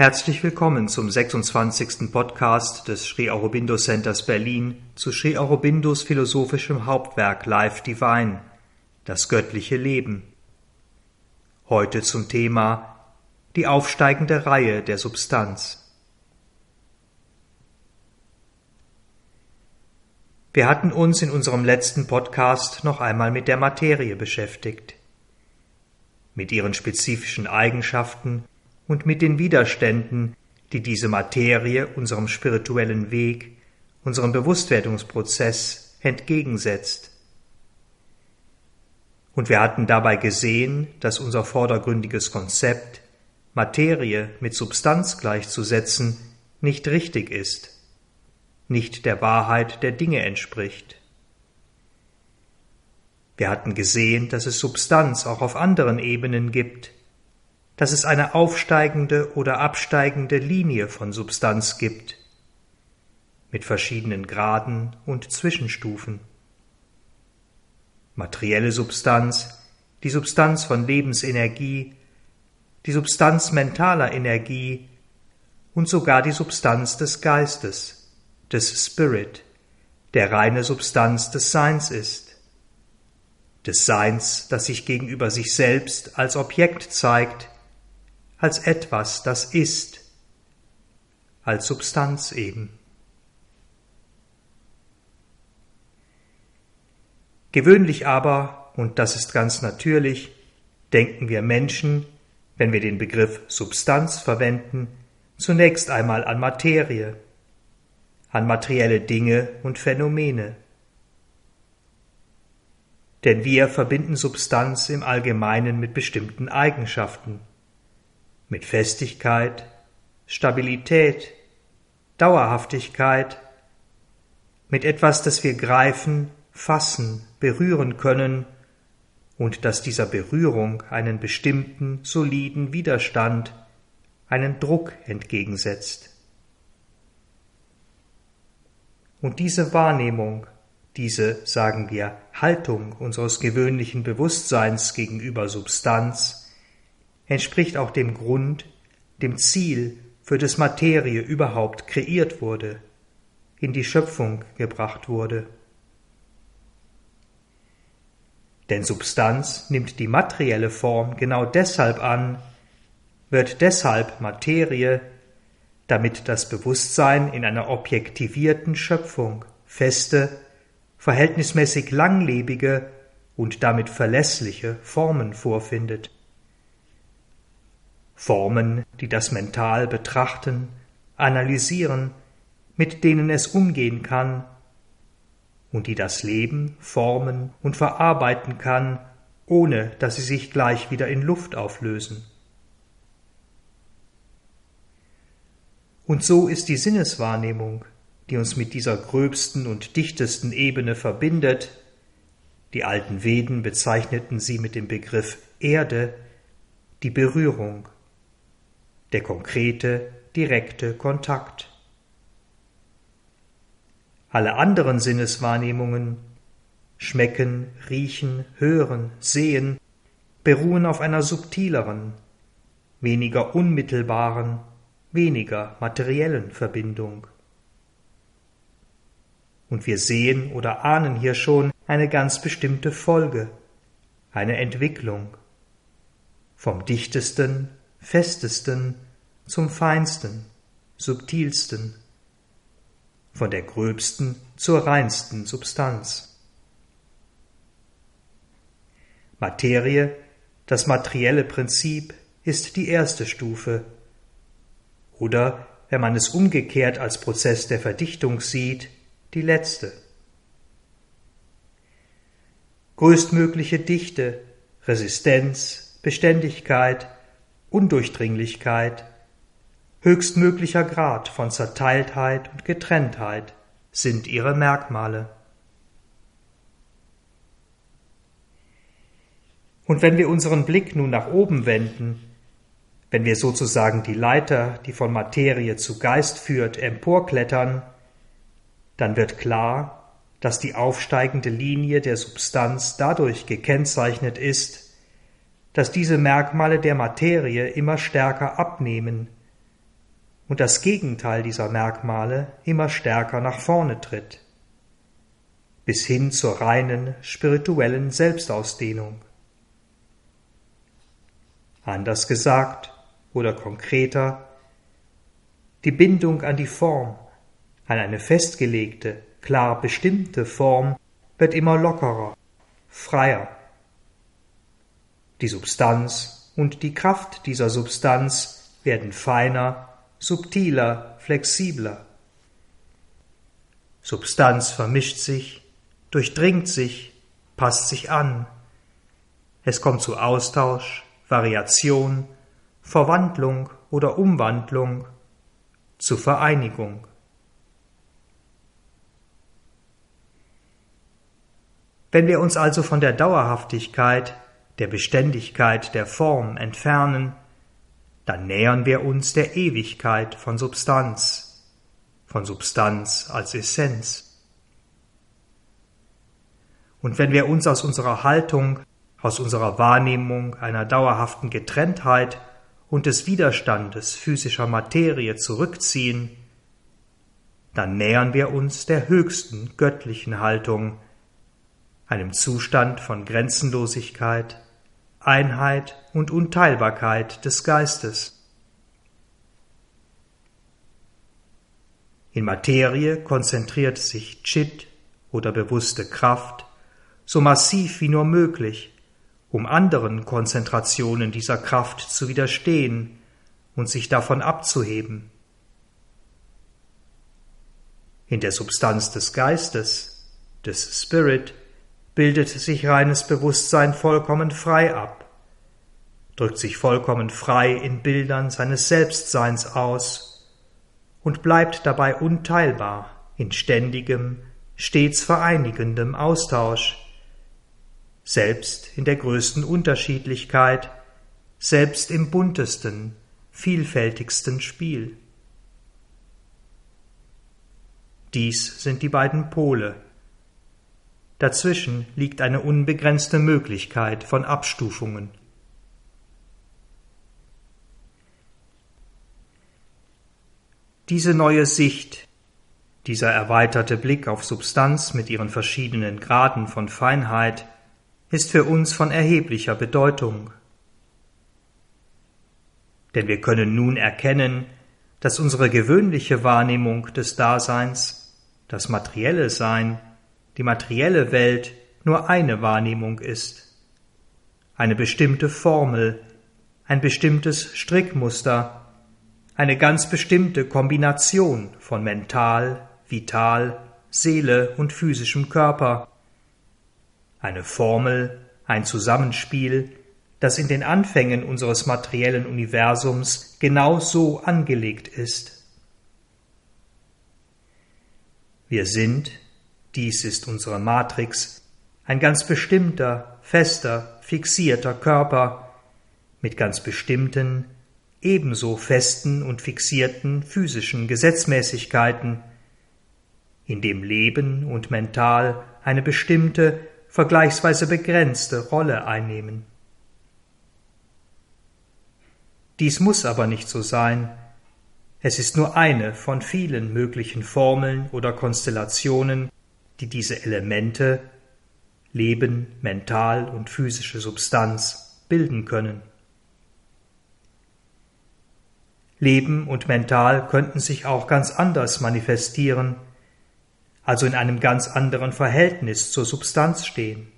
Herzlich willkommen zum 26. Podcast des Sri Aurobindo Centers Berlin zu Sri Aurobindos philosophischem Hauptwerk Life Divine, das göttliche Leben. Heute zum Thema die aufsteigende Reihe der Substanz. Wir hatten uns in unserem letzten Podcast noch einmal mit der Materie beschäftigt, mit ihren spezifischen Eigenschaften und mit den Widerständen, die diese Materie unserem spirituellen Weg, unserem Bewusstwerdungsprozess entgegensetzt. Und wir hatten dabei gesehen, dass unser vordergründiges Konzept, Materie mit Substanz gleichzusetzen, nicht richtig ist, nicht der Wahrheit der Dinge entspricht. Wir hatten gesehen, dass es Substanz auch auf anderen Ebenen gibt, dass es eine aufsteigende oder absteigende Linie von Substanz gibt, mit verschiedenen Graden und Zwischenstufen. Materielle Substanz, die Substanz von Lebensenergie, die Substanz mentaler Energie und sogar die Substanz des Geistes, des Spirit, der reine Substanz des Seins ist, des Seins, das sich gegenüber sich selbst als Objekt zeigt, als etwas, das ist, als Substanz eben. Gewöhnlich aber, und das ist ganz natürlich, denken wir Menschen, wenn wir den Begriff Substanz verwenden, zunächst einmal an Materie, an materielle Dinge und Phänomene. Denn wir verbinden Substanz im Allgemeinen mit bestimmten Eigenschaften mit Festigkeit, Stabilität, Dauerhaftigkeit, mit etwas, das wir greifen, fassen, berühren können und das dieser Berührung einen bestimmten, soliden Widerstand, einen Druck entgegensetzt. Und diese Wahrnehmung, diese, sagen wir, Haltung unseres gewöhnlichen Bewusstseins gegenüber Substanz, entspricht auch dem Grund, dem Ziel, für das Materie überhaupt kreiert wurde, in die Schöpfung gebracht wurde. Denn Substanz nimmt die materielle Form genau deshalb an, wird deshalb Materie, damit das Bewusstsein in einer objektivierten Schöpfung feste, verhältnismäßig langlebige und damit verlässliche Formen vorfindet. Formen, die das mental betrachten, analysieren, mit denen es umgehen kann und die das Leben formen und verarbeiten kann, ohne dass sie sich gleich wieder in Luft auflösen. Und so ist die Sinneswahrnehmung, die uns mit dieser gröbsten und dichtesten Ebene verbindet, die alten Veden bezeichneten sie mit dem Begriff Erde, die Berührung der konkrete, direkte Kontakt. Alle anderen Sinneswahrnehmungen Schmecken, Riechen, Hören, Sehen beruhen auf einer subtileren, weniger unmittelbaren, weniger materiellen Verbindung. Und wir sehen oder ahnen hier schon eine ganz bestimmte Folge, eine Entwicklung vom dichtesten festesten zum feinsten, subtilsten, von der gröbsten zur reinsten Substanz. Materie, das materielle Prinzip, ist die erste Stufe. Oder, wenn man es umgekehrt als Prozess der Verdichtung sieht, die letzte. Größtmögliche Dichte, Resistenz, Beständigkeit, Undurchdringlichkeit, höchstmöglicher Grad von Zerteiltheit und Getrenntheit sind ihre Merkmale. Und wenn wir unseren Blick nun nach oben wenden, wenn wir sozusagen die Leiter, die von Materie zu Geist führt, emporklettern, dann wird klar, dass die aufsteigende Linie der Substanz dadurch gekennzeichnet ist, dass diese Merkmale der Materie immer stärker abnehmen, und das Gegenteil dieser Merkmale immer stärker nach vorne tritt, bis hin zur reinen spirituellen Selbstausdehnung. Anders gesagt oder konkreter, die Bindung an die Form, an eine festgelegte, klar bestimmte Form wird immer lockerer, freier. Die Substanz und die Kraft dieser Substanz werden feiner, subtiler, flexibler. Substanz vermischt sich, durchdringt sich, passt sich an. Es kommt zu Austausch, Variation, Verwandlung oder Umwandlung, zu Vereinigung. Wenn wir uns also von der Dauerhaftigkeit, der Beständigkeit der Form entfernen, dann nähern wir uns der Ewigkeit von Substanz, von Substanz als Essenz. Und wenn wir uns aus unserer Haltung, aus unserer Wahrnehmung einer dauerhaften Getrenntheit und des Widerstandes physischer Materie zurückziehen, dann nähern wir uns der höchsten göttlichen Haltung, einem Zustand von Grenzenlosigkeit, Einheit und Unteilbarkeit des Geistes. In Materie konzentriert sich Chit oder bewusste Kraft so massiv wie nur möglich, um anderen Konzentrationen dieser Kraft zu widerstehen und sich davon abzuheben. In der Substanz des Geistes, des Spirit, bildet sich reines Bewusstsein vollkommen frei ab, drückt sich vollkommen frei in Bildern seines Selbstseins aus und bleibt dabei unteilbar in ständigem, stets vereinigendem Austausch, selbst in der größten Unterschiedlichkeit, selbst im buntesten, vielfältigsten Spiel. Dies sind die beiden Pole, Dazwischen liegt eine unbegrenzte Möglichkeit von Abstufungen. Diese neue Sicht, dieser erweiterte Blick auf Substanz mit ihren verschiedenen Graden von Feinheit, ist für uns von erheblicher Bedeutung. Denn wir können nun erkennen, dass unsere gewöhnliche Wahrnehmung des Daseins, das materielle Sein, die materielle Welt nur eine Wahrnehmung ist, eine bestimmte Formel, ein bestimmtes Strickmuster, eine ganz bestimmte Kombination von mental, vital, Seele und physischem Körper, eine Formel, ein Zusammenspiel, das in den Anfängen unseres materiellen Universums genau so angelegt ist. Wir sind, dies ist unsere Matrix, ein ganz bestimmter, fester, fixierter Körper mit ganz bestimmten, ebenso festen und fixierten physischen Gesetzmäßigkeiten, in dem Leben und Mental eine bestimmte, vergleichsweise begrenzte Rolle einnehmen. Dies muss aber nicht so sein, es ist nur eine von vielen möglichen Formeln oder Konstellationen, die diese Elemente Leben, mental und physische Substanz bilden können. Leben und mental könnten sich auch ganz anders manifestieren, also in einem ganz anderen Verhältnis zur Substanz stehen.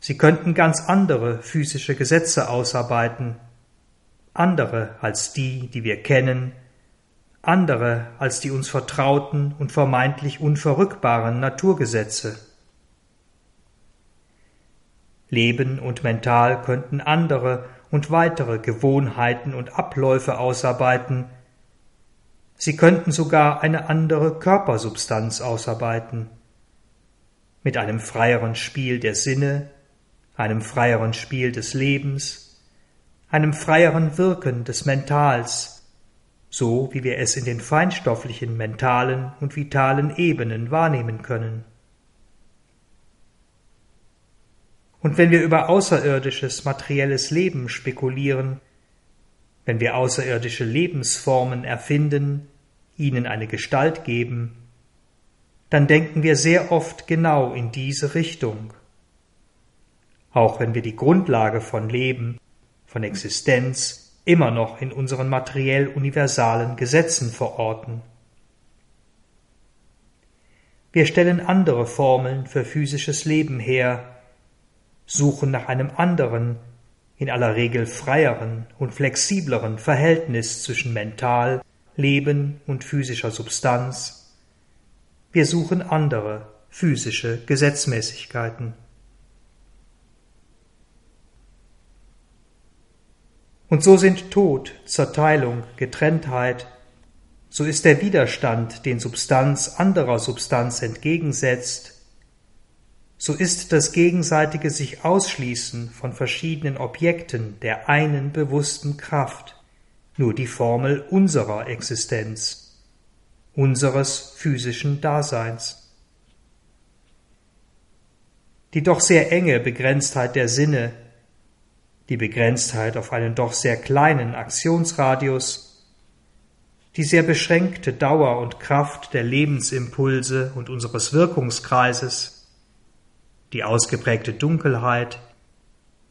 Sie könnten ganz andere physische Gesetze ausarbeiten, andere als die, die wir kennen, andere als die uns vertrauten und vermeintlich unverrückbaren Naturgesetze. Leben und mental könnten andere und weitere Gewohnheiten und Abläufe ausarbeiten, sie könnten sogar eine andere Körpersubstanz ausarbeiten, mit einem freieren Spiel der Sinne, einem freieren Spiel des Lebens, einem freieren Wirken des Mentals, so wie wir es in den feinstofflichen, mentalen und vitalen Ebenen wahrnehmen können. Und wenn wir über außerirdisches materielles Leben spekulieren, wenn wir außerirdische Lebensformen erfinden, ihnen eine Gestalt geben, dann denken wir sehr oft genau in diese Richtung. Auch wenn wir die Grundlage von Leben, von Existenz immer noch in unseren materiell universalen Gesetzen verorten. Wir stellen andere Formeln für physisches Leben her, suchen nach einem anderen, in aller Regel freieren und flexibleren Verhältnis zwischen Mental, Leben und physischer Substanz. Wir suchen andere physische Gesetzmäßigkeiten. Und so sind Tod, Zerteilung, Getrenntheit, so ist der Widerstand, den Substanz anderer Substanz entgegensetzt, so ist das gegenseitige sich Ausschließen von verschiedenen Objekten der einen bewussten Kraft nur die Formel unserer Existenz, unseres physischen Daseins. Die doch sehr enge Begrenztheit der Sinne, die Begrenztheit auf einen doch sehr kleinen Aktionsradius, die sehr beschränkte Dauer und Kraft der Lebensimpulse und unseres Wirkungskreises, die ausgeprägte Dunkelheit,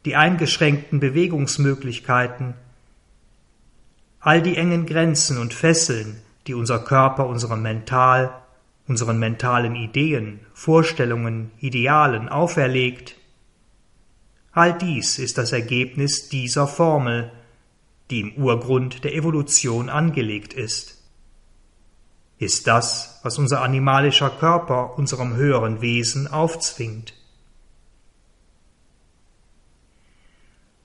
die eingeschränkten Bewegungsmöglichkeiten, all die engen Grenzen und Fesseln, die unser Körper unserem Mental, unseren mentalen Ideen, Vorstellungen, Idealen auferlegt, all dies ist das Ergebnis dieser Formel, die im Urgrund der Evolution angelegt ist. Ist das, was unser animalischer Körper unserem höheren Wesen aufzwingt.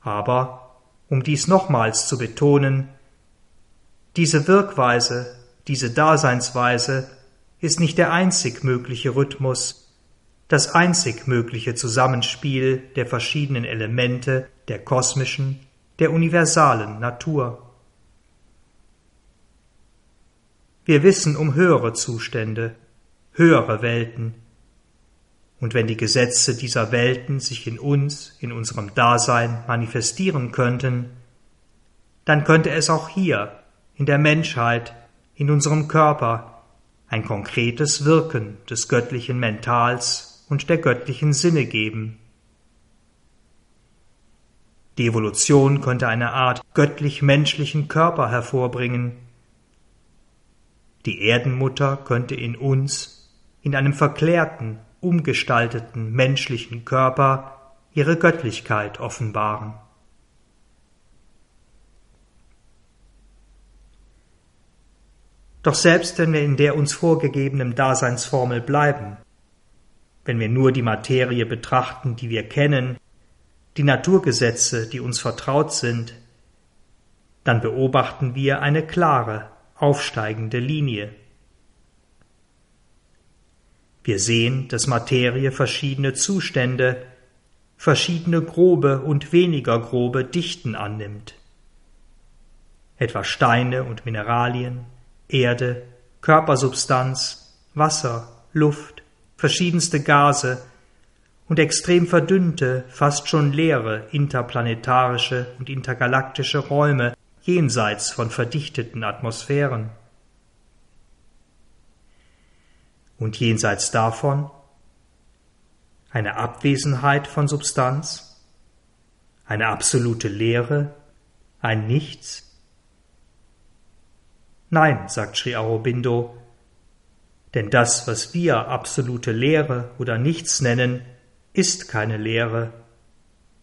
Aber, um dies nochmals zu betonen, diese Wirkweise, diese Daseinsweise ist nicht der einzig mögliche Rhythmus, das einzig mögliche Zusammenspiel der verschiedenen Elemente der kosmischen, der universalen Natur. Wir wissen um höhere Zustände, höhere Welten, und wenn die Gesetze dieser Welten sich in uns, in unserem Dasein manifestieren könnten, dann könnte es auch hier, in der Menschheit, in unserem Körper, ein konkretes Wirken des göttlichen Mentals und der göttlichen Sinne geben. Die Evolution könnte eine Art göttlich-menschlichen Körper hervorbringen. Die Erdenmutter könnte in uns, in einem verklärten, umgestalteten menschlichen Körper ihre Göttlichkeit offenbaren. Doch selbst wenn wir in der uns vorgegebenen Daseinsformel bleiben, wenn wir nur die Materie betrachten, die wir kennen, die Naturgesetze, die uns vertraut sind, dann beobachten wir eine klare, aufsteigende Linie. Wir sehen, dass Materie verschiedene Zustände, verschiedene grobe und weniger grobe Dichten annimmt. Etwa Steine und Mineralien, Erde, Körpersubstanz, Wasser, Luft, verschiedenste Gase und extrem verdünnte, fast schon leere interplanetarische und intergalaktische Räume jenseits von verdichteten Atmosphären. und jenseits davon eine Abwesenheit von Substanz, eine absolute Leere, ein Nichts? Nein, sagt Sri Aurobindo, denn das, was wir absolute Leere oder Nichts nennen, ist keine Leere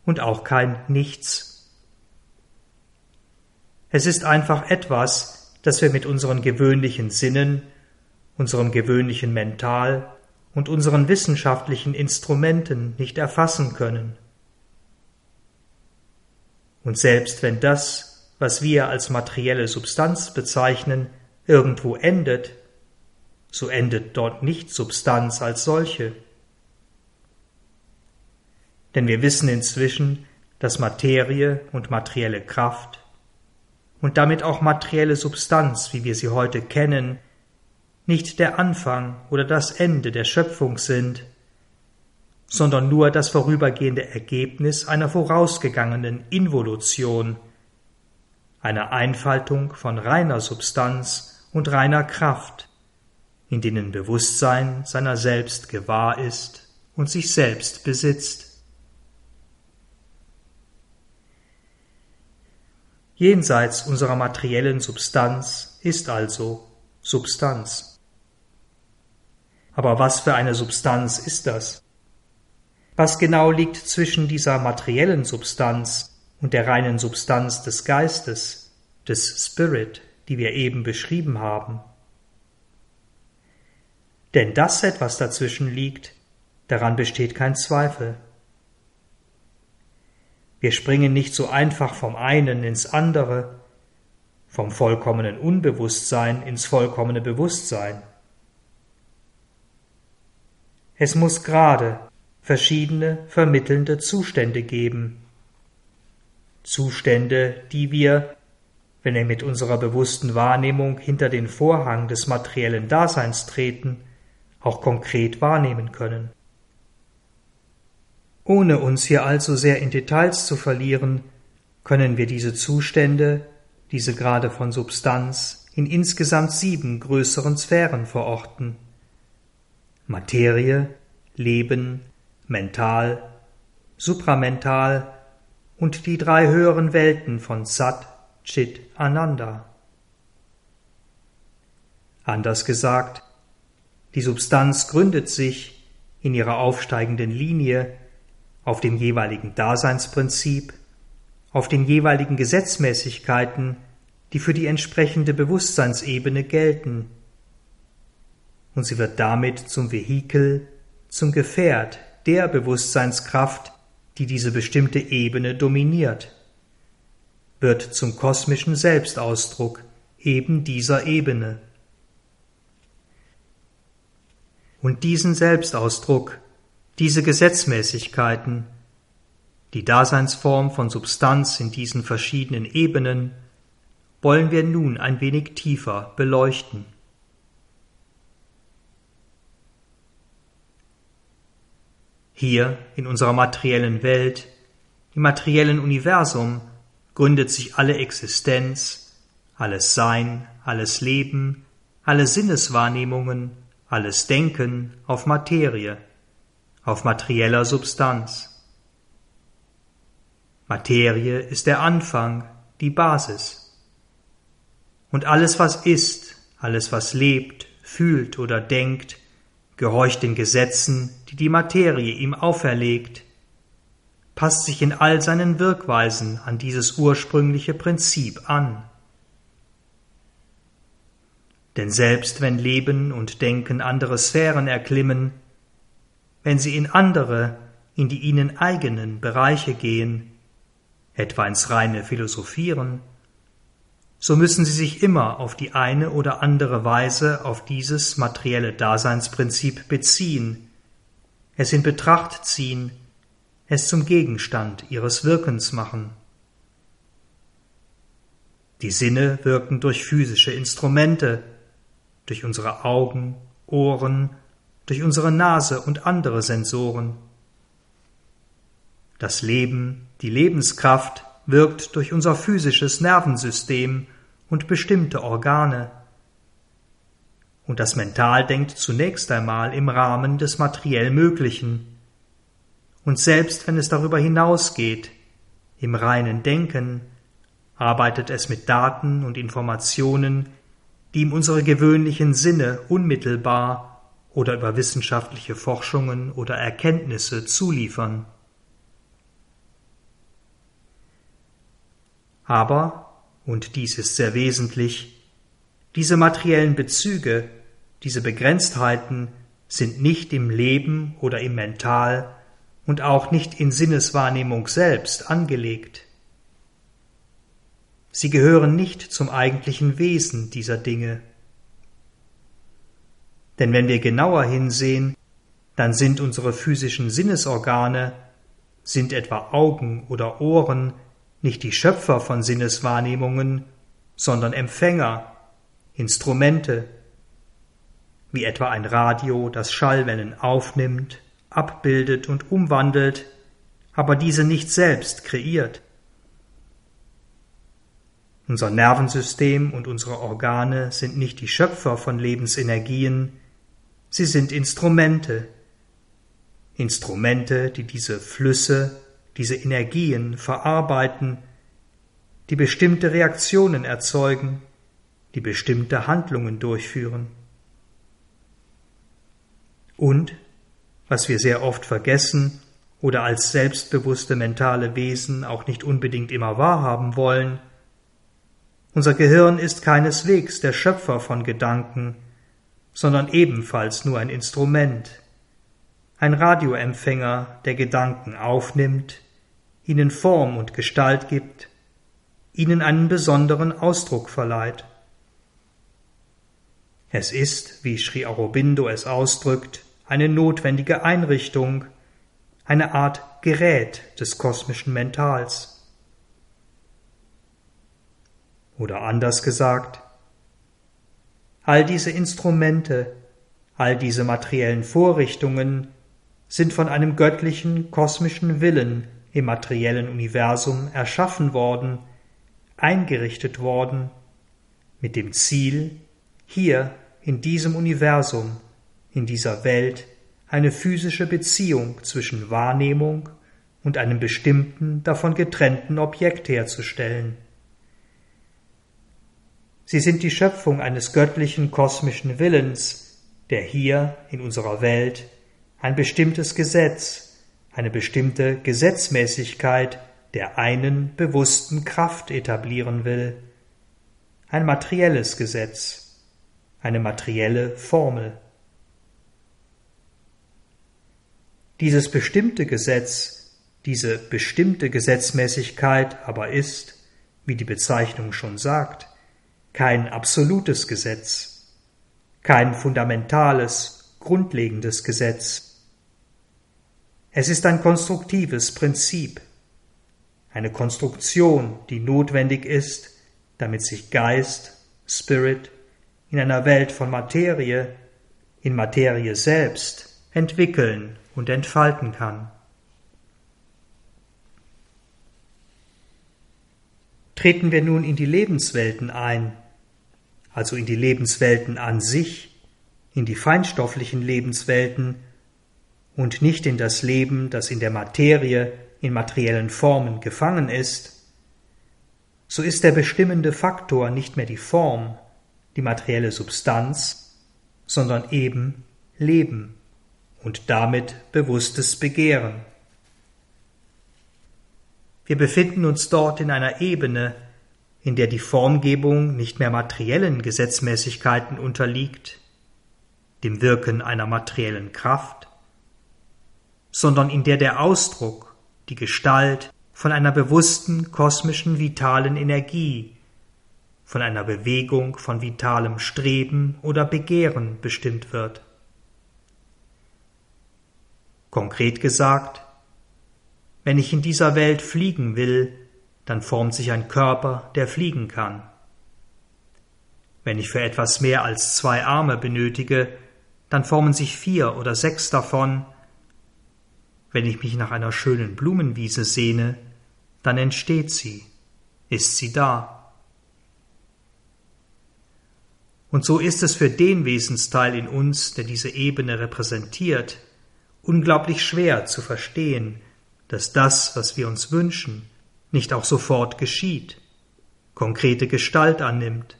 und auch kein Nichts. Es ist einfach etwas, das wir mit unseren gewöhnlichen Sinnen unserem gewöhnlichen Mental und unseren wissenschaftlichen Instrumenten nicht erfassen können. Und selbst wenn das, was wir als materielle Substanz bezeichnen, irgendwo endet, so endet dort nicht Substanz als solche. Denn wir wissen inzwischen, dass Materie und materielle Kraft und damit auch materielle Substanz, wie wir sie heute kennen, nicht der Anfang oder das Ende der Schöpfung sind, sondern nur das vorübergehende Ergebnis einer vorausgegangenen Involution, einer Einfaltung von reiner Substanz und reiner Kraft, in denen Bewusstsein seiner selbst gewahr ist und sich selbst besitzt. Jenseits unserer materiellen Substanz ist also Substanz. Aber was für eine Substanz ist das? Was genau liegt zwischen dieser materiellen Substanz und der reinen Substanz des Geistes, des Spirit, die wir eben beschrieben haben? Denn dass etwas dazwischen liegt, daran besteht kein Zweifel. Wir springen nicht so einfach vom einen ins andere, vom vollkommenen Unbewusstsein ins vollkommene Bewusstsein. Es muss gerade verschiedene vermittelnde Zustände geben. Zustände, die wir, wenn wir mit unserer bewussten Wahrnehmung hinter den Vorhang des materiellen Daseins treten, auch konkret wahrnehmen können. Ohne uns hier allzu sehr in Details zu verlieren, können wir diese Zustände, diese Grade von Substanz, in insgesamt sieben größeren Sphären verorten. Materie, Leben, mental, supramental und die drei höheren Welten von Sat, Chit, Ananda. Anders gesagt, die Substanz gründet sich in ihrer aufsteigenden Linie auf dem jeweiligen Daseinsprinzip, auf den jeweiligen Gesetzmäßigkeiten, die für die entsprechende Bewusstseinsebene gelten, und sie wird damit zum Vehikel, zum Gefährt der Bewusstseinskraft, die diese bestimmte Ebene dominiert, wird zum kosmischen Selbstausdruck eben dieser Ebene. Und diesen Selbstausdruck, diese Gesetzmäßigkeiten, die Daseinsform von Substanz in diesen verschiedenen Ebenen, wollen wir nun ein wenig tiefer beleuchten. Hier in unserer materiellen Welt, im materiellen Universum, gründet sich alle Existenz, alles Sein, alles Leben, alle Sinneswahrnehmungen, alles Denken auf Materie, auf materieller Substanz. Materie ist der Anfang, die Basis. Und alles, was ist, alles, was lebt, fühlt oder denkt, gehorcht den Gesetzen, die die Materie ihm auferlegt, passt sich in all seinen Wirkweisen an dieses ursprüngliche Prinzip an. Denn selbst wenn Leben und Denken andere Sphären erklimmen, wenn sie in andere, in die ihnen eigenen Bereiche gehen, etwa ins reine Philosophieren, so müssen sie sich immer auf die eine oder andere Weise auf dieses materielle Daseinsprinzip beziehen, es in Betracht ziehen, es zum Gegenstand ihres Wirkens machen. Die Sinne wirken durch physische Instrumente, durch unsere Augen, Ohren, durch unsere Nase und andere Sensoren. Das Leben, die Lebenskraft wirkt durch unser physisches Nervensystem und bestimmte Organe. Und das Mental denkt zunächst einmal im Rahmen des materiell Möglichen. Und selbst wenn es darüber hinausgeht, im reinen Denken, arbeitet es mit Daten und Informationen, die ihm unsere gewöhnlichen Sinne unmittelbar oder über wissenschaftliche Forschungen oder Erkenntnisse zuliefern. Aber, und dies ist sehr wesentlich, diese materiellen Bezüge, diese Begrenztheiten sind nicht im Leben oder im Mental und auch nicht in Sinneswahrnehmung selbst angelegt. Sie gehören nicht zum eigentlichen Wesen dieser Dinge. Denn wenn wir genauer hinsehen, dann sind unsere physischen Sinnesorgane, sind etwa Augen oder Ohren nicht die Schöpfer von Sinneswahrnehmungen, sondern Empfänger, Instrumente, wie etwa ein Radio, das Schallwellen aufnimmt, abbildet und umwandelt, aber diese nicht selbst kreiert. Unser Nervensystem und unsere Organe sind nicht die Schöpfer von Lebensenergien, sie sind Instrumente, Instrumente, die diese Flüsse, diese Energien verarbeiten, die bestimmte Reaktionen erzeugen, die bestimmte Handlungen durchführen. Und, was wir sehr oft vergessen oder als selbstbewusste mentale Wesen auch nicht unbedingt immer wahrhaben wollen, unser Gehirn ist keineswegs der Schöpfer von Gedanken, sondern ebenfalls nur ein Instrument, ein Radioempfänger, der Gedanken aufnimmt, ihnen Form und Gestalt gibt, ihnen einen besonderen Ausdruck verleiht. Es ist, wie Sri Aurobindo es ausdrückt, eine notwendige Einrichtung, eine Art Gerät des kosmischen Mentals. Oder anders gesagt, all diese Instrumente, all diese materiellen Vorrichtungen sind von einem göttlichen kosmischen Willen im materiellen Universum erschaffen worden, eingerichtet worden, mit dem Ziel, hier in diesem Universum, in dieser Welt, eine physische Beziehung zwischen Wahrnehmung und einem bestimmten, davon getrennten Objekt herzustellen. Sie sind die Schöpfung eines göttlichen kosmischen Willens, der hier in unserer Welt ein bestimmtes Gesetz, eine bestimmte Gesetzmäßigkeit der einen bewussten Kraft etablieren will. Ein materielles Gesetz, eine materielle Formel. Dieses bestimmte Gesetz, diese bestimmte Gesetzmäßigkeit aber ist, wie die Bezeichnung schon sagt, kein absolutes Gesetz, kein fundamentales, grundlegendes Gesetz. Es ist ein konstruktives Prinzip, eine Konstruktion, die notwendig ist, damit sich Geist, Spirit in einer Welt von Materie, in Materie selbst entwickeln und entfalten kann. Treten wir nun in die Lebenswelten ein, also in die Lebenswelten an sich, in die feinstofflichen Lebenswelten und nicht in das Leben, das in der Materie, in materiellen Formen gefangen ist, so ist der bestimmende Faktor nicht mehr die Form, die materielle Substanz, sondern eben Leben und damit bewusstes Begehren. Wir befinden uns dort in einer Ebene, in der die Formgebung nicht mehr materiellen Gesetzmäßigkeiten unterliegt, dem Wirken einer materiellen Kraft, sondern in der der Ausdruck, die Gestalt von einer bewussten kosmischen vitalen Energie, von einer Bewegung von vitalem Streben oder Begehren bestimmt wird. Konkret gesagt, wenn ich in dieser Welt fliegen will, dann formt sich ein Körper, der fliegen kann. Wenn ich für etwas mehr als zwei Arme benötige, dann formen sich vier oder sechs davon. Wenn ich mich nach einer schönen Blumenwiese sehne, dann entsteht sie, ist sie da. Und so ist es für den Wesensteil in uns, der diese Ebene repräsentiert, unglaublich schwer zu verstehen, dass das, was wir uns wünschen, nicht auch sofort geschieht, konkrete Gestalt annimmt.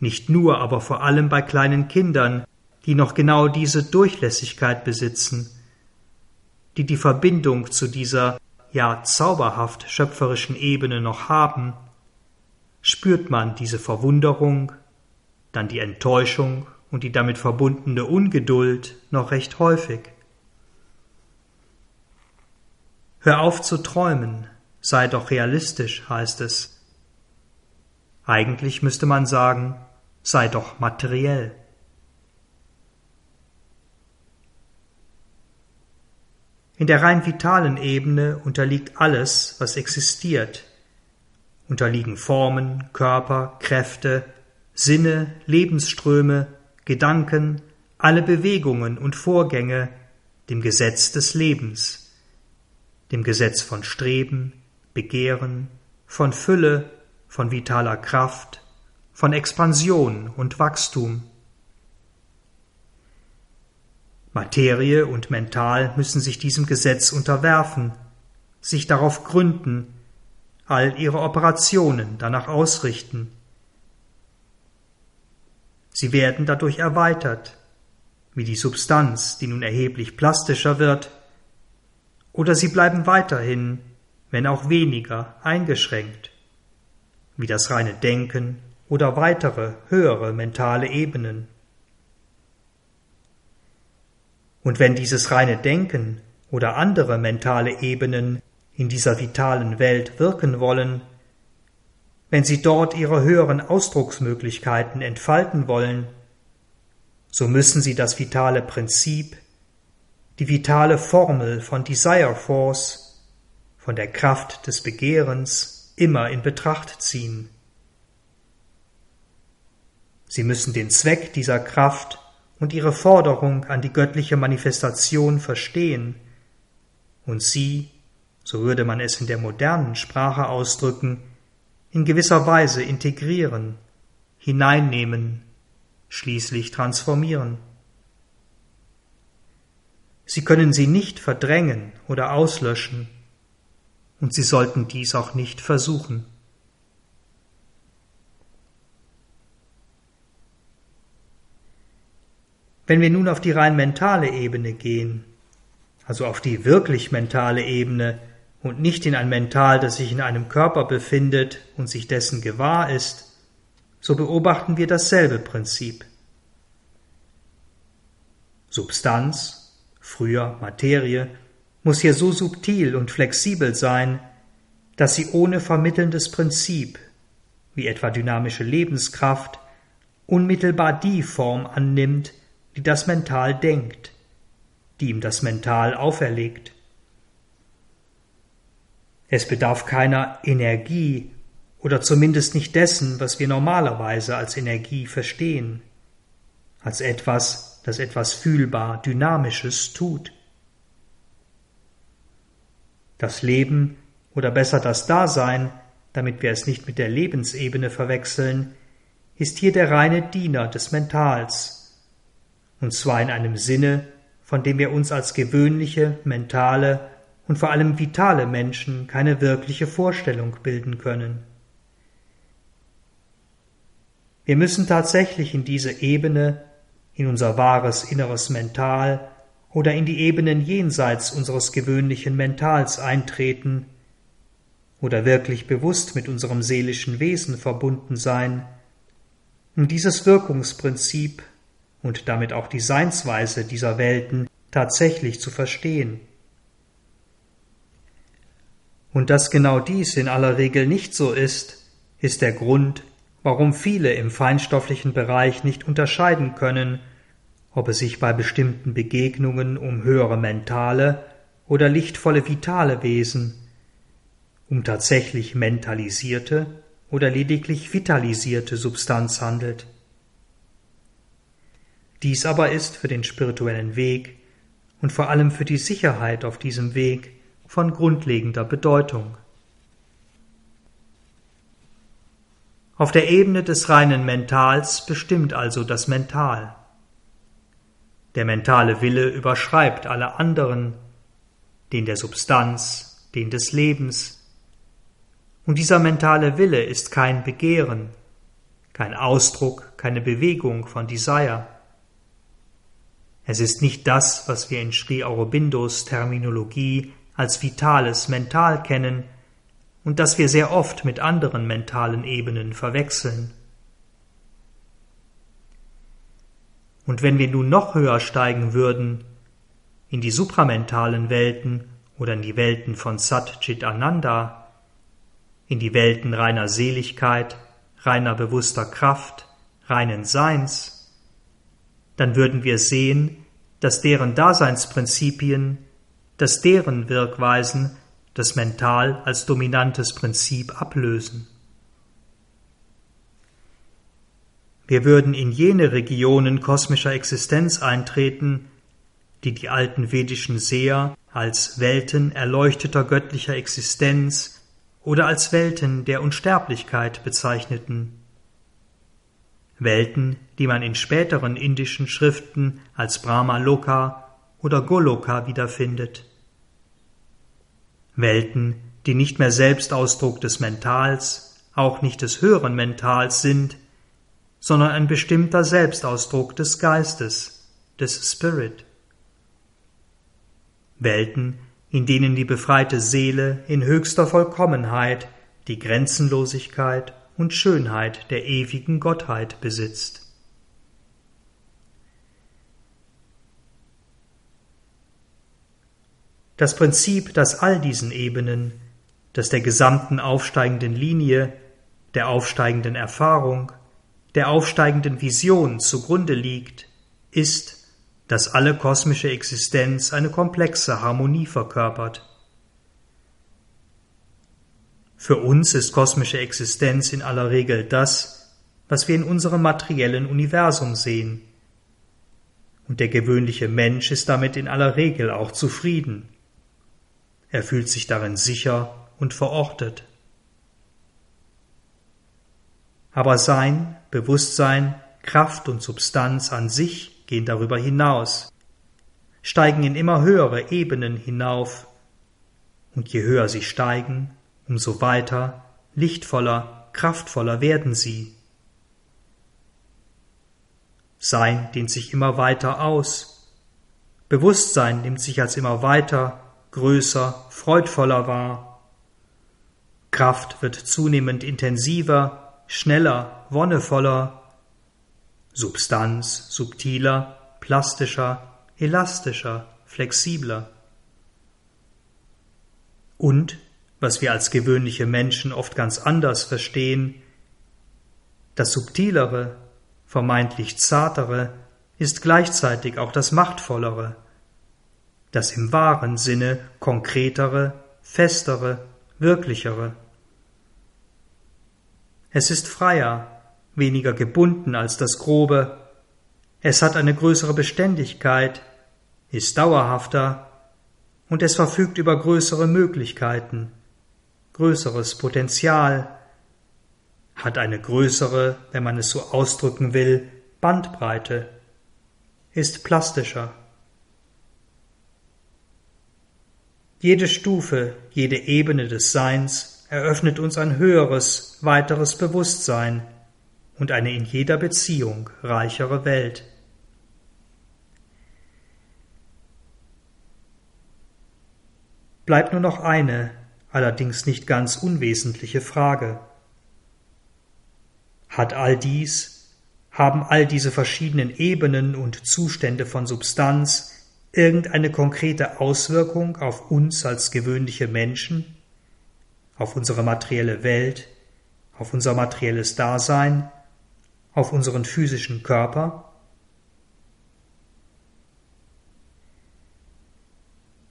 Nicht nur, aber vor allem bei kleinen Kindern, die noch genau diese Durchlässigkeit besitzen, die die Verbindung zu dieser ja zauberhaft schöpferischen Ebene noch haben, spürt man diese Verwunderung, dann die Enttäuschung und die damit verbundene Ungeduld noch recht häufig. Hör auf zu träumen, sei doch realistisch, heißt es. Eigentlich müsste man sagen, sei doch materiell. In der rein vitalen Ebene unterliegt alles, was existiert, unterliegen Formen, Körper, Kräfte, Sinne, Lebensströme, Gedanken, alle Bewegungen und Vorgänge dem Gesetz des Lebens dem Gesetz von Streben, Begehren, von Fülle, von vitaler Kraft, von Expansion und Wachstum. Materie und Mental müssen sich diesem Gesetz unterwerfen, sich darauf gründen, all ihre Operationen danach ausrichten. Sie werden dadurch erweitert, wie die Substanz, die nun erheblich plastischer wird, oder sie bleiben weiterhin, wenn auch weniger, eingeschränkt, wie das reine Denken oder weitere, höhere mentale Ebenen. Und wenn dieses reine Denken oder andere mentale Ebenen in dieser vitalen Welt wirken wollen, wenn sie dort ihre höheren Ausdrucksmöglichkeiten entfalten wollen, so müssen sie das vitale Prinzip, die vitale Formel von Desire Force, von der Kraft des Begehrens, immer in Betracht ziehen. Sie müssen den Zweck dieser Kraft und ihre Forderung an die göttliche Manifestation verstehen und sie, so würde man es in der modernen Sprache ausdrücken, in gewisser Weise integrieren, hineinnehmen, schließlich transformieren. Sie können sie nicht verdrängen oder auslöschen, und sie sollten dies auch nicht versuchen. Wenn wir nun auf die rein mentale Ebene gehen, also auf die wirklich mentale Ebene und nicht in ein Mental, das sich in einem Körper befindet und sich dessen gewahr ist, so beobachten wir dasselbe Prinzip. Substanz, früher Materie, muss hier so subtil und flexibel sein, dass sie ohne vermittelndes Prinzip, wie etwa dynamische Lebenskraft, unmittelbar die Form annimmt, die das Mental denkt, die ihm das Mental auferlegt. Es bedarf keiner Energie oder zumindest nicht dessen, was wir normalerweise als Energie verstehen, als etwas, das etwas fühlbar Dynamisches tut. Das Leben oder besser das Dasein, damit wir es nicht mit der Lebensebene verwechseln, ist hier der reine Diener des Mentals, und zwar in einem Sinne, von dem wir uns als gewöhnliche, mentale und vor allem vitale Menschen keine wirkliche Vorstellung bilden können. Wir müssen tatsächlich in diese Ebene, in unser wahres inneres Mental oder in die Ebenen jenseits unseres gewöhnlichen Mentals eintreten oder wirklich bewusst mit unserem seelischen Wesen verbunden sein, um dieses Wirkungsprinzip und damit auch die Seinsweise dieser Welten tatsächlich zu verstehen. Und dass genau dies in aller Regel nicht so ist, ist der Grund, warum viele im feinstofflichen Bereich nicht unterscheiden können, ob es sich bei bestimmten Begegnungen um höhere mentale oder lichtvolle vitale Wesen, um tatsächlich mentalisierte oder lediglich vitalisierte Substanz handelt. Dies aber ist für den spirituellen Weg und vor allem für die Sicherheit auf diesem Weg von grundlegender Bedeutung. Auf der Ebene des reinen Mentals bestimmt also das Mental. Der mentale Wille überschreibt alle anderen, den der Substanz, den des Lebens. Und dieser mentale Wille ist kein Begehren, kein Ausdruck, keine Bewegung von Desire. Es ist nicht das, was wir in Sri Aurobindos Terminologie als vitales Mental kennen und das wir sehr oft mit anderen mentalen Ebenen verwechseln. Und wenn wir nun noch höher steigen würden, in die supramentalen Welten oder in die Welten von Sat Chit Ananda, in die Welten reiner Seligkeit, reiner bewusster Kraft, reinen Seins, dann würden wir sehen, dass deren Daseinsprinzipien, dass deren Wirkweisen das Mental als dominantes Prinzip ablösen. Wir würden in jene Regionen kosmischer Existenz eintreten, die die alten vedischen Seher als Welten erleuchteter göttlicher Existenz oder als Welten der Unsterblichkeit bezeichneten. Welten, die man in späteren indischen Schriften als Brahma Loka oder Goloka wiederfindet. Welten, die nicht mehr selbst Ausdruck des Mentals, auch nicht des höheren Mentals sind, sondern ein bestimmter Selbstausdruck des Geistes, des Spirit. Welten, in denen die befreite Seele in höchster Vollkommenheit die Grenzenlosigkeit und Schönheit der ewigen Gottheit besitzt. Das Prinzip, das all diesen Ebenen, das der gesamten aufsteigenden Linie, der aufsteigenden Erfahrung, der aufsteigenden Vision zugrunde liegt, ist, dass alle kosmische Existenz eine komplexe Harmonie verkörpert. Für uns ist kosmische Existenz in aller Regel das, was wir in unserem materiellen Universum sehen. Und der gewöhnliche Mensch ist damit in aller Regel auch zufrieden. Er fühlt sich darin sicher und verortet. Aber Sein, Bewusstsein, Kraft und Substanz an sich gehen darüber hinaus, steigen in immer höhere Ebenen hinauf, und je höher sie steigen, umso weiter, lichtvoller, kraftvoller werden sie. Sein dehnt sich immer weiter aus, Bewusstsein nimmt sich als immer weiter, größer, freudvoller wahr. Kraft wird zunehmend intensiver, schneller, wonnevoller, Substanz subtiler, plastischer, elastischer, flexibler. Und, was wir als gewöhnliche Menschen oft ganz anders verstehen, das subtilere, vermeintlich zartere ist gleichzeitig auch das machtvollere, das im wahren Sinne konkretere, festere, wirklichere. Es ist freier, weniger gebunden als das Grobe, es hat eine größere Beständigkeit, ist dauerhafter und es verfügt über größere Möglichkeiten, größeres Potenzial, hat eine größere, wenn man es so ausdrücken will, Bandbreite, ist plastischer. Jede Stufe, jede Ebene des Seins eröffnet uns ein höheres, weiteres Bewusstsein, und eine in jeder Beziehung reichere Welt. Bleibt nur noch eine, allerdings nicht ganz unwesentliche Frage. Hat all dies, haben all diese verschiedenen Ebenen und Zustände von Substanz irgendeine konkrete Auswirkung auf uns als gewöhnliche Menschen, auf unsere materielle Welt, auf unser materielles Dasein, auf unseren physischen Körper?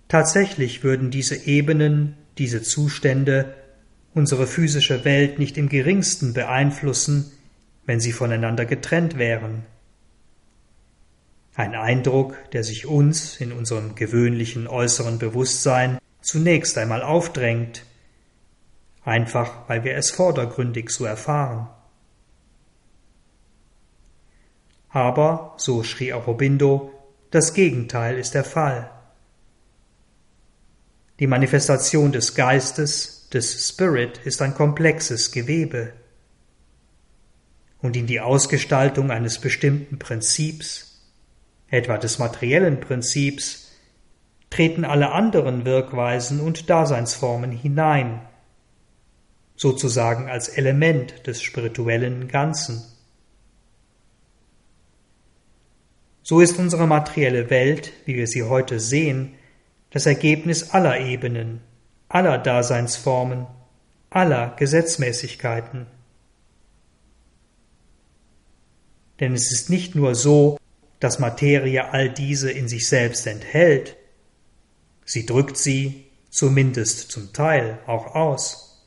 Tatsächlich würden diese Ebenen, diese Zustände unsere physische Welt nicht im geringsten beeinflussen, wenn sie voneinander getrennt wären. Ein Eindruck, der sich uns in unserem gewöhnlichen äußeren Bewusstsein zunächst einmal aufdrängt, einfach weil wir es vordergründig so erfahren. Aber, so schrie Aurobindo, das Gegenteil ist der Fall. Die Manifestation des Geistes, des Spirit, ist ein komplexes Gewebe. Und in die Ausgestaltung eines bestimmten Prinzips, etwa des materiellen Prinzips, treten alle anderen Wirkweisen und Daseinsformen hinein, sozusagen als Element des spirituellen Ganzen. So ist unsere materielle Welt, wie wir sie heute sehen, das Ergebnis aller Ebenen, aller Daseinsformen, aller Gesetzmäßigkeiten. Denn es ist nicht nur so, dass Materie all diese in sich selbst enthält, sie drückt sie, zumindest zum Teil, auch aus.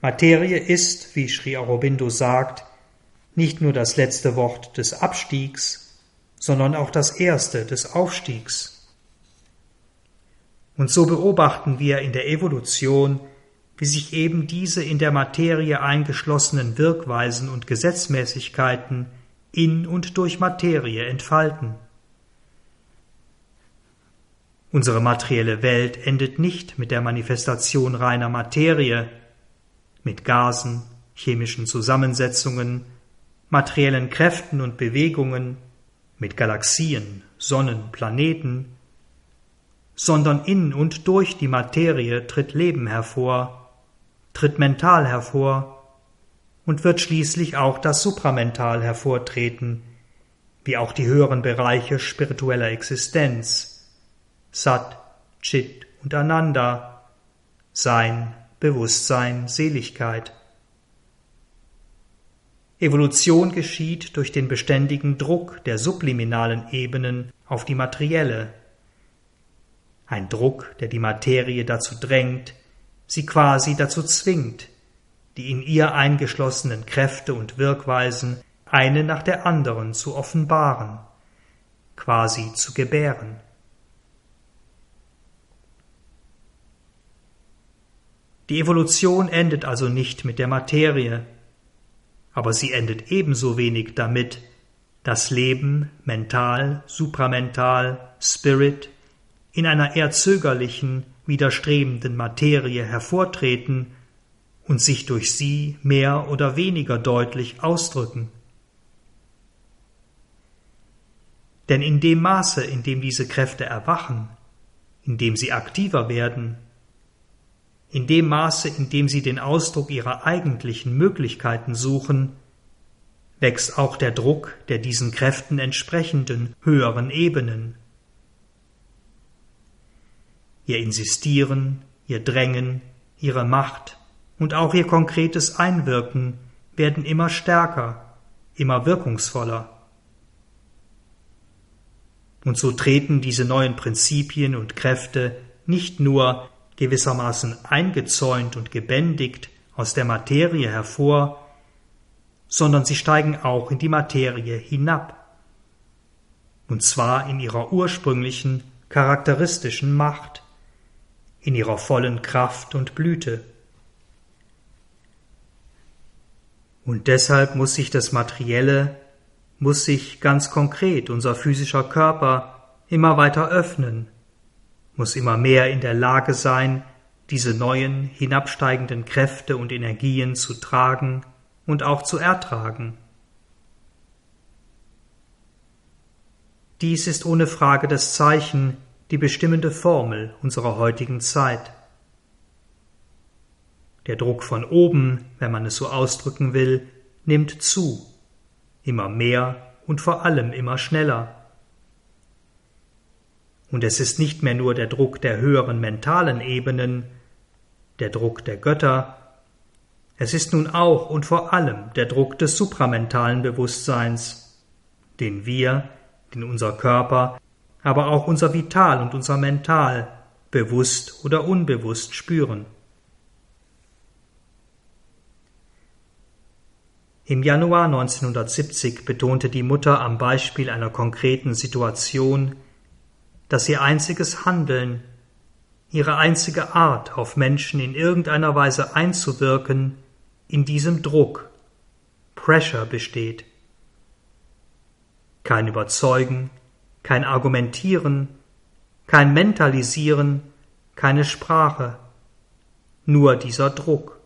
Materie ist, wie Sri Aurobindo sagt, nicht nur das letzte Wort des Abstiegs, sondern auch das erste des Aufstiegs. Und so beobachten wir in der Evolution, wie sich eben diese in der Materie eingeschlossenen Wirkweisen und Gesetzmäßigkeiten in und durch Materie entfalten. Unsere materielle Welt endet nicht mit der Manifestation reiner Materie, mit Gasen, chemischen Zusammensetzungen, materiellen Kräften und Bewegungen, mit Galaxien, Sonnen, Planeten, sondern in und durch die Materie tritt Leben hervor, tritt mental hervor und wird schließlich auch das Supramental hervortreten, wie auch die höheren Bereiche spiritueller Existenz, Sat, Chit und Ananda, Sein, Bewusstsein, Seligkeit. Evolution geschieht durch den beständigen Druck der subliminalen Ebenen auf die materielle. Ein Druck, der die Materie dazu drängt, sie quasi dazu zwingt, die in ihr eingeschlossenen Kräfte und Wirkweisen eine nach der anderen zu offenbaren, quasi zu gebären. Die Evolution endet also nicht mit der Materie, aber sie endet ebenso wenig damit, das Leben mental, supramental, Spirit in einer eher zögerlichen, widerstrebenden Materie hervortreten und sich durch sie mehr oder weniger deutlich ausdrücken. Denn in dem Maße, in dem diese Kräfte erwachen, in dem sie aktiver werden, in dem Maße, in dem sie den Ausdruck ihrer eigentlichen Möglichkeiten suchen, wächst auch der Druck der diesen Kräften entsprechenden höheren Ebenen. Ihr Insistieren, ihr Drängen, ihre Macht und auch ihr konkretes Einwirken werden immer stärker, immer wirkungsvoller. Und so treten diese neuen Prinzipien und Kräfte nicht nur gewissermaßen eingezäunt und gebändigt aus der Materie hervor, sondern sie steigen auch in die Materie hinab, und zwar in ihrer ursprünglichen, charakteristischen Macht, in ihrer vollen Kraft und Blüte. Und deshalb muss sich das Materielle, muss sich ganz konkret unser physischer Körper immer weiter öffnen, muss immer mehr in der Lage sein, diese neuen, hinabsteigenden Kräfte und Energien zu tragen und auch zu ertragen. Dies ist ohne Frage das Zeichen, die bestimmende Formel unserer heutigen Zeit. Der Druck von oben, wenn man es so ausdrücken will, nimmt zu, immer mehr und vor allem immer schneller. Und es ist nicht mehr nur der Druck der höheren mentalen Ebenen, der Druck der Götter, es ist nun auch und vor allem der Druck des supramentalen Bewusstseins, den wir, den unser Körper, aber auch unser Vital und unser Mental bewusst oder unbewusst spüren. Im Januar 1970 betonte die Mutter am Beispiel einer konkreten Situation, dass ihr einziges Handeln, ihre einzige Art, auf Menschen in irgendeiner Weise einzuwirken, in diesem Druck, Pressure besteht. Kein Überzeugen, kein Argumentieren, kein Mentalisieren, keine Sprache, nur dieser Druck.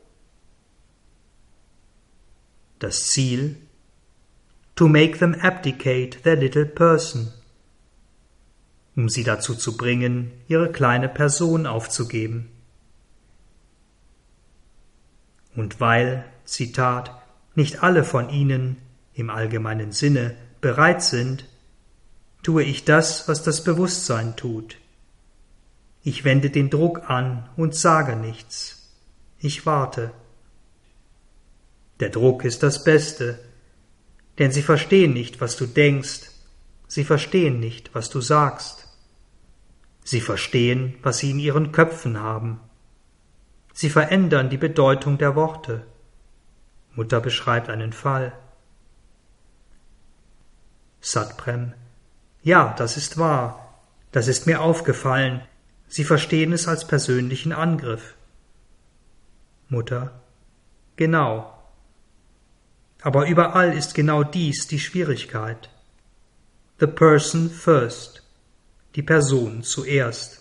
Das Ziel To make them abdicate their little person um sie dazu zu bringen, ihre kleine Person aufzugeben. Und weil, Zitat, nicht alle von ihnen im allgemeinen Sinne bereit sind, tue ich das, was das Bewusstsein tut. Ich wende den Druck an und sage nichts. Ich warte. Der Druck ist das Beste, denn sie verstehen nicht, was du denkst, sie verstehen nicht, was du sagst. Sie verstehen, was sie in ihren Köpfen haben. Sie verändern die Bedeutung der Worte. Mutter beschreibt einen Fall. Satprem. Ja, das ist wahr. Das ist mir aufgefallen. Sie verstehen es als persönlichen Angriff. Mutter. Genau. Aber überall ist genau dies die Schwierigkeit. The person first. Die Person zuerst.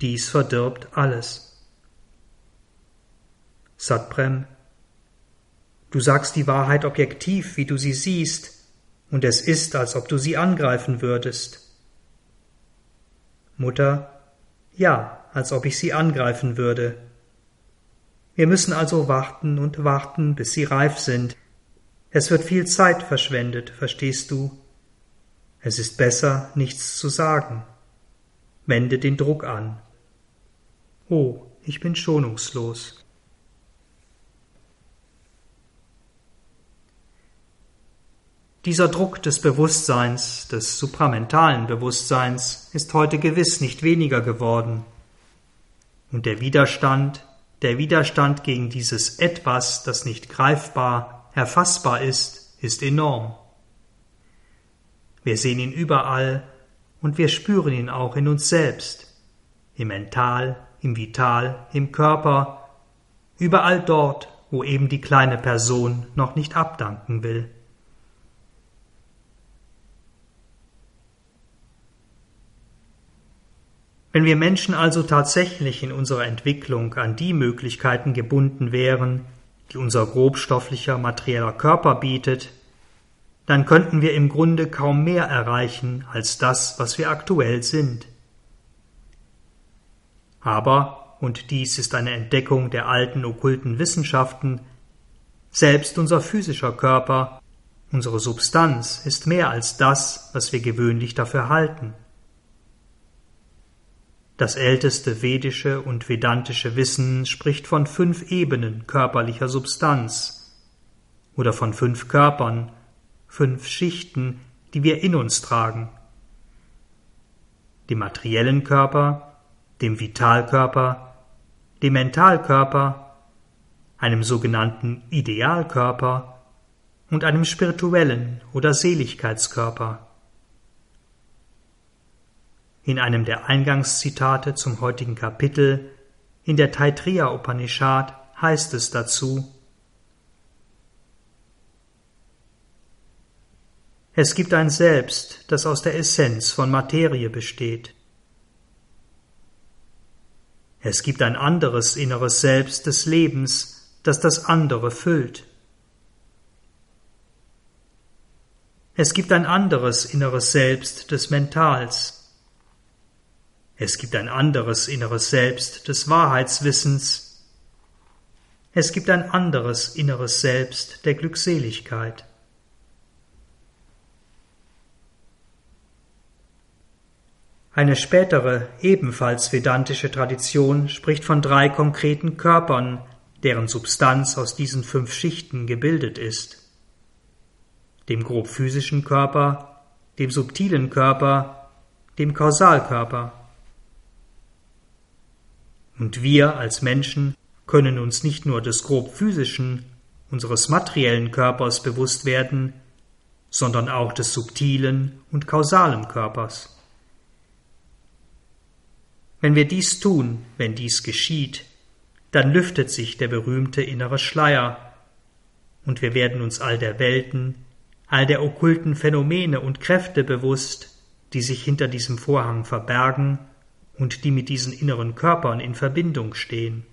Dies verdirbt alles. Satprem. Du sagst die Wahrheit objektiv, wie du sie siehst, und es ist, als ob du sie angreifen würdest. Mutter. Ja, als ob ich sie angreifen würde. Wir müssen also warten und warten, bis sie reif sind. Es wird viel Zeit verschwendet, verstehst du? Es ist besser, nichts zu sagen. Wende den Druck an. Oh, ich bin schonungslos. Dieser Druck des Bewusstseins, des supramentalen Bewusstseins, ist heute gewiss nicht weniger geworden. Und der Widerstand, der Widerstand gegen dieses Etwas, das nicht greifbar, erfassbar ist, ist enorm. Wir sehen ihn überall und wir spüren ihn auch in uns selbst, im Mental, im Vital, im Körper, überall dort, wo eben die kleine Person noch nicht abdanken will. Wenn wir Menschen also tatsächlich in unserer Entwicklung an die Möglichkeiten gebunden wären, die unser grobstofflicher materieller Körper bietet, dann könnten wir im Grunde kaum mehr erreichen als das, was wir aktuell sind. Aber, und dies ist eine Entdeckung der alten okkulten Wissenschaften, selbst unser physischer Körper, unsere Substanz ist mehr als das, was wir gewöhnlich dafür halten. Das älteste vedische und vedantische Wissen spricht von fünf Ebenen körperlicher Substanz oder von fünf Körpern, fünf Schichten, die wir in uns tragen. Dem materiellen Körper, dem Vitalkörper, dem Mentalkörper, einem sogenannten Idealkörper und einem spirituellen oder Seligkeitskörper. In einem der Eingangszitate zum heutigen Kapitel in der Taitriya Upanishad heißt es dazu, Es gibt ein Selbst, das aus der Essenz von Materie besteht. Es gibt ein anderes inneres Selbst des Lebens, das das andere füllt. Es gibt ein anderes inneres Selbst des Mentals, es gibt ein anderes inneres Selbst des Wahrheitswissens. Es gibt ein anderes inneres Selbst der Glückseligkeit. Eine spätere, ebenfalls vedantische Tradition spricht von drei konkreten Körpern, deren Substanz aus diesen fünf Schichten gebildet ist. Dem grob physischen Körper, dem subtilen Körper, dem Kausalkörper. Und wir als Menschen können uns nicht nur des grob physischen, unseres materiellen Körpers bewusst werden, sondern auch des subtilen und kausalen Körpers. Wenn wir dies tun, wenn dies geschieht, dann lüftet sich der berühmte innere Schleier, und wir werden uns all der Welten, all der okkulten Phänomene und Kräfte bewusst, die sich hinter diesem Vorhang verbergen und die mit diesen inneren Körpern in Verbindung stehen.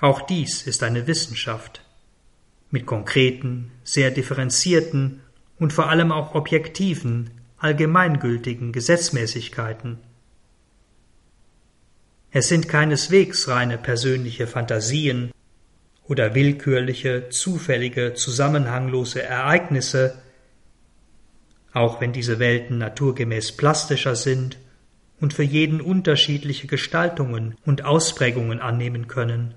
Auch dies ist eine Wissenschaft mit konkreten, sehr differenzierten und vor allem auch objektiven, allgemeingültigen Gesetzmäßigkeiten. Es sind keineswegs reine persönliche Fantasien oder willkürliche, zufällige, zusammenhanglose Ereignisse, auch wenn diese Welten naturgemäß plastischer sind und für jeden unterschiedliche Gestaltungen und Ausprägungen annehmen können.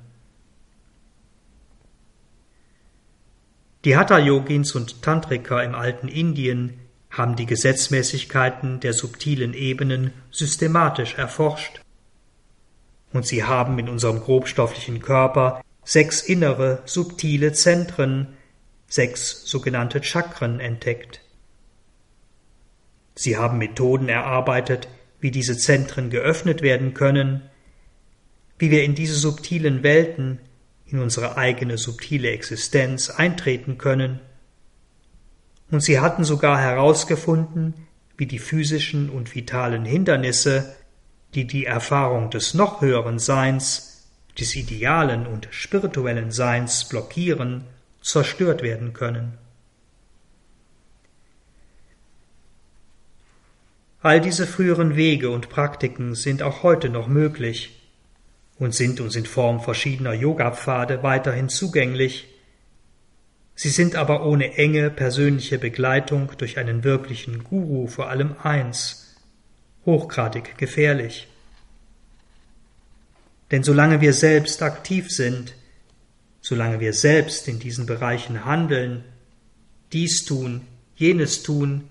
Die Hatha-Yogins und Tantriker im alten Indien haben die Gesetzmäßigkeiten der subtilen Ebenen systematisch erforscht. Und sie haben in unserem grobstofflichen Körper sechs innere, subtile Zentren, sechs sogenannte Chakren entdeckt. Sie haben Methoden erarbeitet, wie diese Zentren geöffnet werden können, wie wir in diese subtilen Welten, in unsere eigene subtile Existenz eintreten können, und sie hatten sogar herausgefunden, wie die physischen und vitalen Hindernisse, die die Erfahrung des noch höheren Seins, des idealen und spirituellen Seins blockieren, zerstört werden können. All diese früheren Wege und Praktiken sind auch heute noch möglich und sind uns in Form verschiedener Yoga-Pfade weiterhin zugänglich. Sie sind aber ohne enge persönliche Begleitung durch einen wirklichen Guru vor allem eins, hochgradig gefährlich. Denn solange wir selbst aktiv sind, solange wir selbst in diesen Bereichen handeln, dies tun, jenes tun,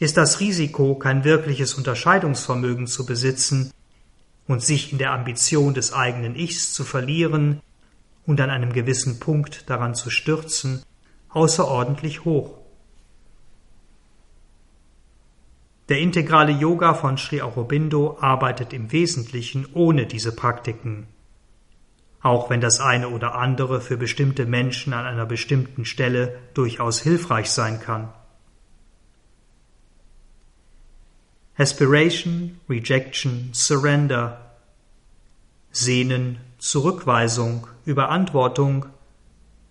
ist das Risiko, kein wirkliches Unterscheidungsvermögen zu besitzen und sich in der Ambition des eigenen Ichs zu verlieren und an einem gewissen Punkt daran zu stürzen, außerordentlich hoch. Der integrale Yoga von Sri Aurobindo arbeitet im Wesentlichen ohne diese Praktiken. Auch wenn das eine oder andere für bestimmte Menschen an einer bestimmten Stelle durchaus hilfreich sein kann. Aspiration, Rejection, Surrender, Sehnen, Zurückweisung, Überantwortung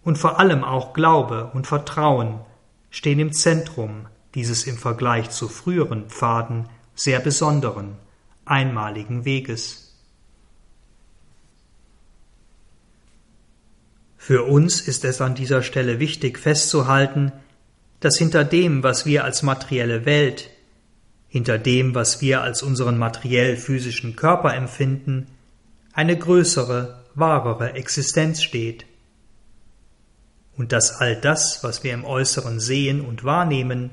und vor allem auch Glaube und Vertrauen stehen im Zentrum dieses im Vergleich zu früheren Pfaden sehr besonderen, einmaligen Weges. Für uns ist es an dieser Stelle wichtig festzuhalten, dass hinter dem, was wir als materielle Welt hinter dem, was wir als unseren materiell physischen Körper empfinden, eine größere, wahrere Existenz steht. Und dass all das, was wir im Äußeren sehen und wahrnehmen,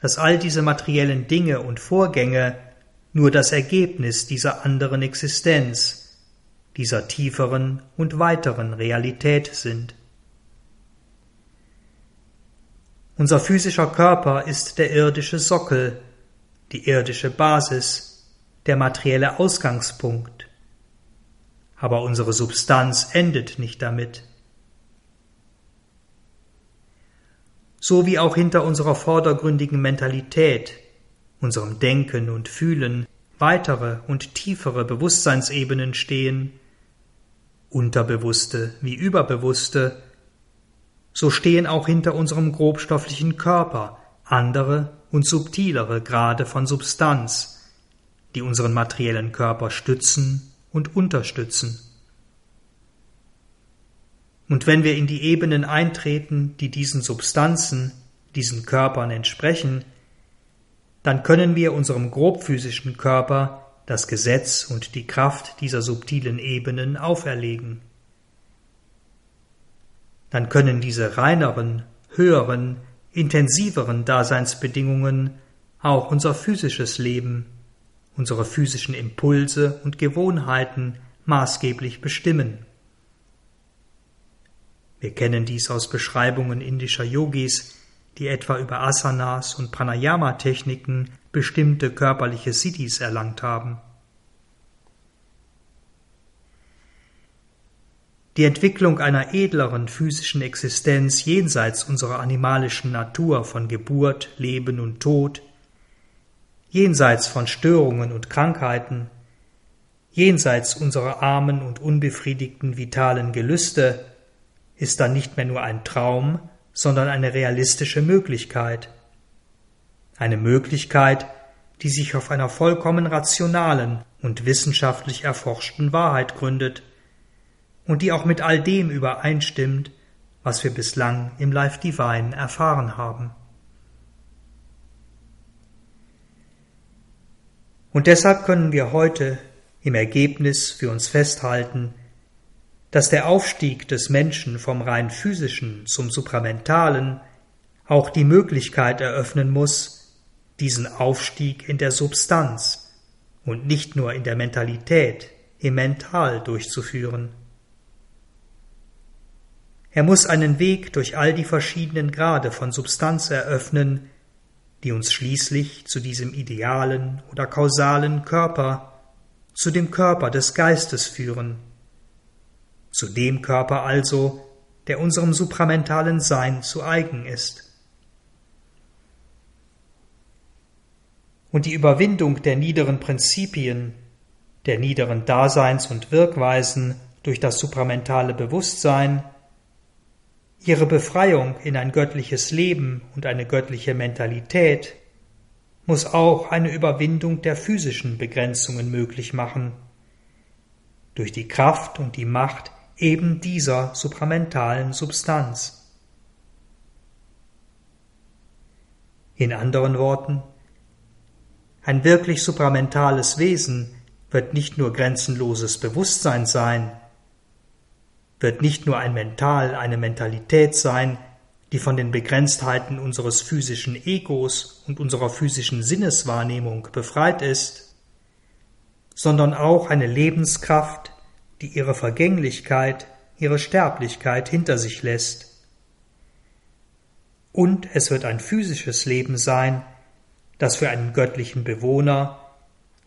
dass all diese materiellen Dinge und Vorgänge nur das Ergebnis dieser anderen Existenz, dieser tieferen und weiteren Realität sind. Unser physischer Körper ist der irdische Sockel, die irdische Basis, der materielle Ausgangspunkt. Aber unsere Substanz endet nicht damit. So wie auch hinter unserer vordergründigen Mentalität, unserem Denken und Fühlen weitere und tiefere Bewusstseinsebenen stehen, unterbewusste wie überbewusste, so stehen auch hinter unserem grobstofflichen Körper andere und subtilere Grade von Substanz, die unseren materiellen Körper stützen und unterstützen. Und wenn wir in die Ebenen eintreten, die diesen Substanzen, diesen Körpern entsprechen, dann können wir unserem grobphysischen Körper das Gesetz und die Kraft dieser subtilen Ebenen auferlegen. Dann können diese reineren, höheren, intensiveren Daseinsbedingungen auch unser physisches Leben, unsere physischen Impulse und Gewohnheiten maßgeblich bestimmen. Wir kennen dies aus Beschreibungen indischer Yogis, die etwa über Asanas und Pranayama-Techniken bestimmte körperliche Siddhis erlangt haben. Die Entwicklung einer edleren physischen Existenz jenseits unserer animalischen Natur von Geburt, Leben und Tod, jenseits von Störungen und Krankheiten, jenseits unserer armen und unbefriedigten vitalen Gelüste, ist dann nicht mehr nur ein Traum, sondern eine realistische Möglichkeit. Eine Möglichkeit, die sich auf einer vollkommen rationalen und wissenschaftlich erforschten Wahrheit gründet und die auch mit all dem übereinstimmt, was wir bislang im Life Divine erfahren haben. Und deshalb können wir heute im Ergebnis für uns festhalten, dass der Aufstieg des Menschen vom rein physischen zum supramentalen auch die Möglichkeit eröffnen muss, diesen Aufstieg in der Substanz und nicht nur in der Mentalität, im Mental durchzuführen. Er muss einen Weg durch all die verschiedenen Grade von Substanz eröffnen, die uns schließlich zu diesem idealen oder kausalen Körper, zu dem Körper des Geistes führen, zu dem Körper also, der unserem supramentalen Sein zu eigen ist. Und die Überwindung der niederen Prinzipien, der niederen Daseins- und Wirkweisen durch das supramentale Bewusstsein, ihre Befreiung in ein göttliches Leben und eine göttliche Mentalität muss auch eine Überwindung der physischen Begrenzungen möglich machen, durch die Kraft und die Macht eben dieser supramentalen Substanz. In anderen Worten, ein wirklich supramentales Wesen wird nicht nur grenzenloses Bewusstsein sein, wird nicht nur ein Mental, eine Mentalität sein, die von den Begrenztheiten unseres physischen Egos und unserer physischen Sinneswahrnehmung befreit ist, sondern auch eine Lebenskraft, die ihre Vergänglichkeit, ihre Sterblichkeit hinter sich lässt. Und es wird ein physisches Leben sein, das für einen göttlichen Bewohner,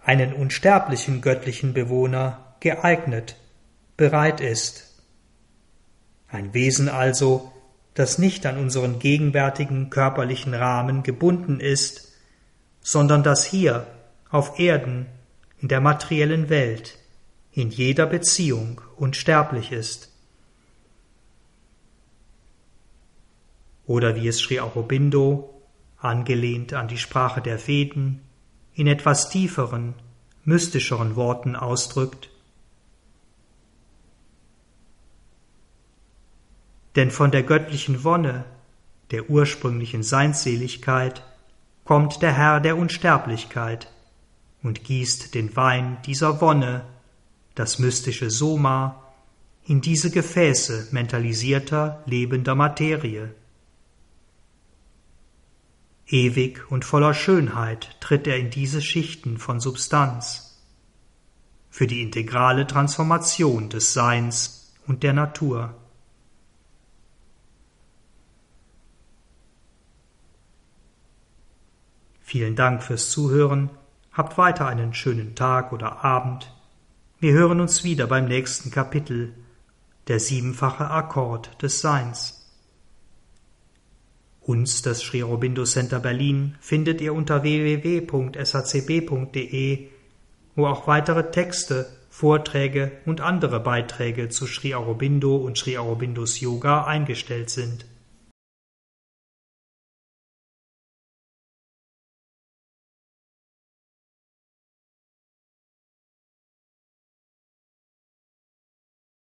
einen unsterblichen göttlichen Bewohner geeignet, bereit ist. Ein Wesen also, das nicht an unseren gegenwärtigen körperlichen Rahmen gebunden ist, sondern das hier auf Erden in der materiellen Welt in jeder Beziehung unsterblich ist. Oder wie es Sri Aurobindo, angelehnt an die Sprache der Veden, in etwas tieferen, mystischeren Worten ausdrückt, Denn von der göttlichen Wonne, der ursprünglichen Seinsseligkeit, kommt der Herr der Unsterblichkeit und gießt den Wein dieser Wonne, das mystische Soma, in diese Gefäße mentalisierter, lebender Materie. Ewig und voller Schönheit tritt er in diese Schichten von Substanz, für die integrale Transformation des Seins und der Natur. Vielen Dank fürs Zuhören. Habt weiter einen schönen Tag oder Abend. Wir hören uns wieder beim nächsten Kapitel, der siebenfache Akkord des Seins. Uns, das Sri Aurobindo Center Berlin, findet ihr unter www.shcb.de, wo auch weitere Texte, Vorträge und andere Beiträge zu Sri Aurobindo und Sri Aurobindos Yoga eingestellt sind.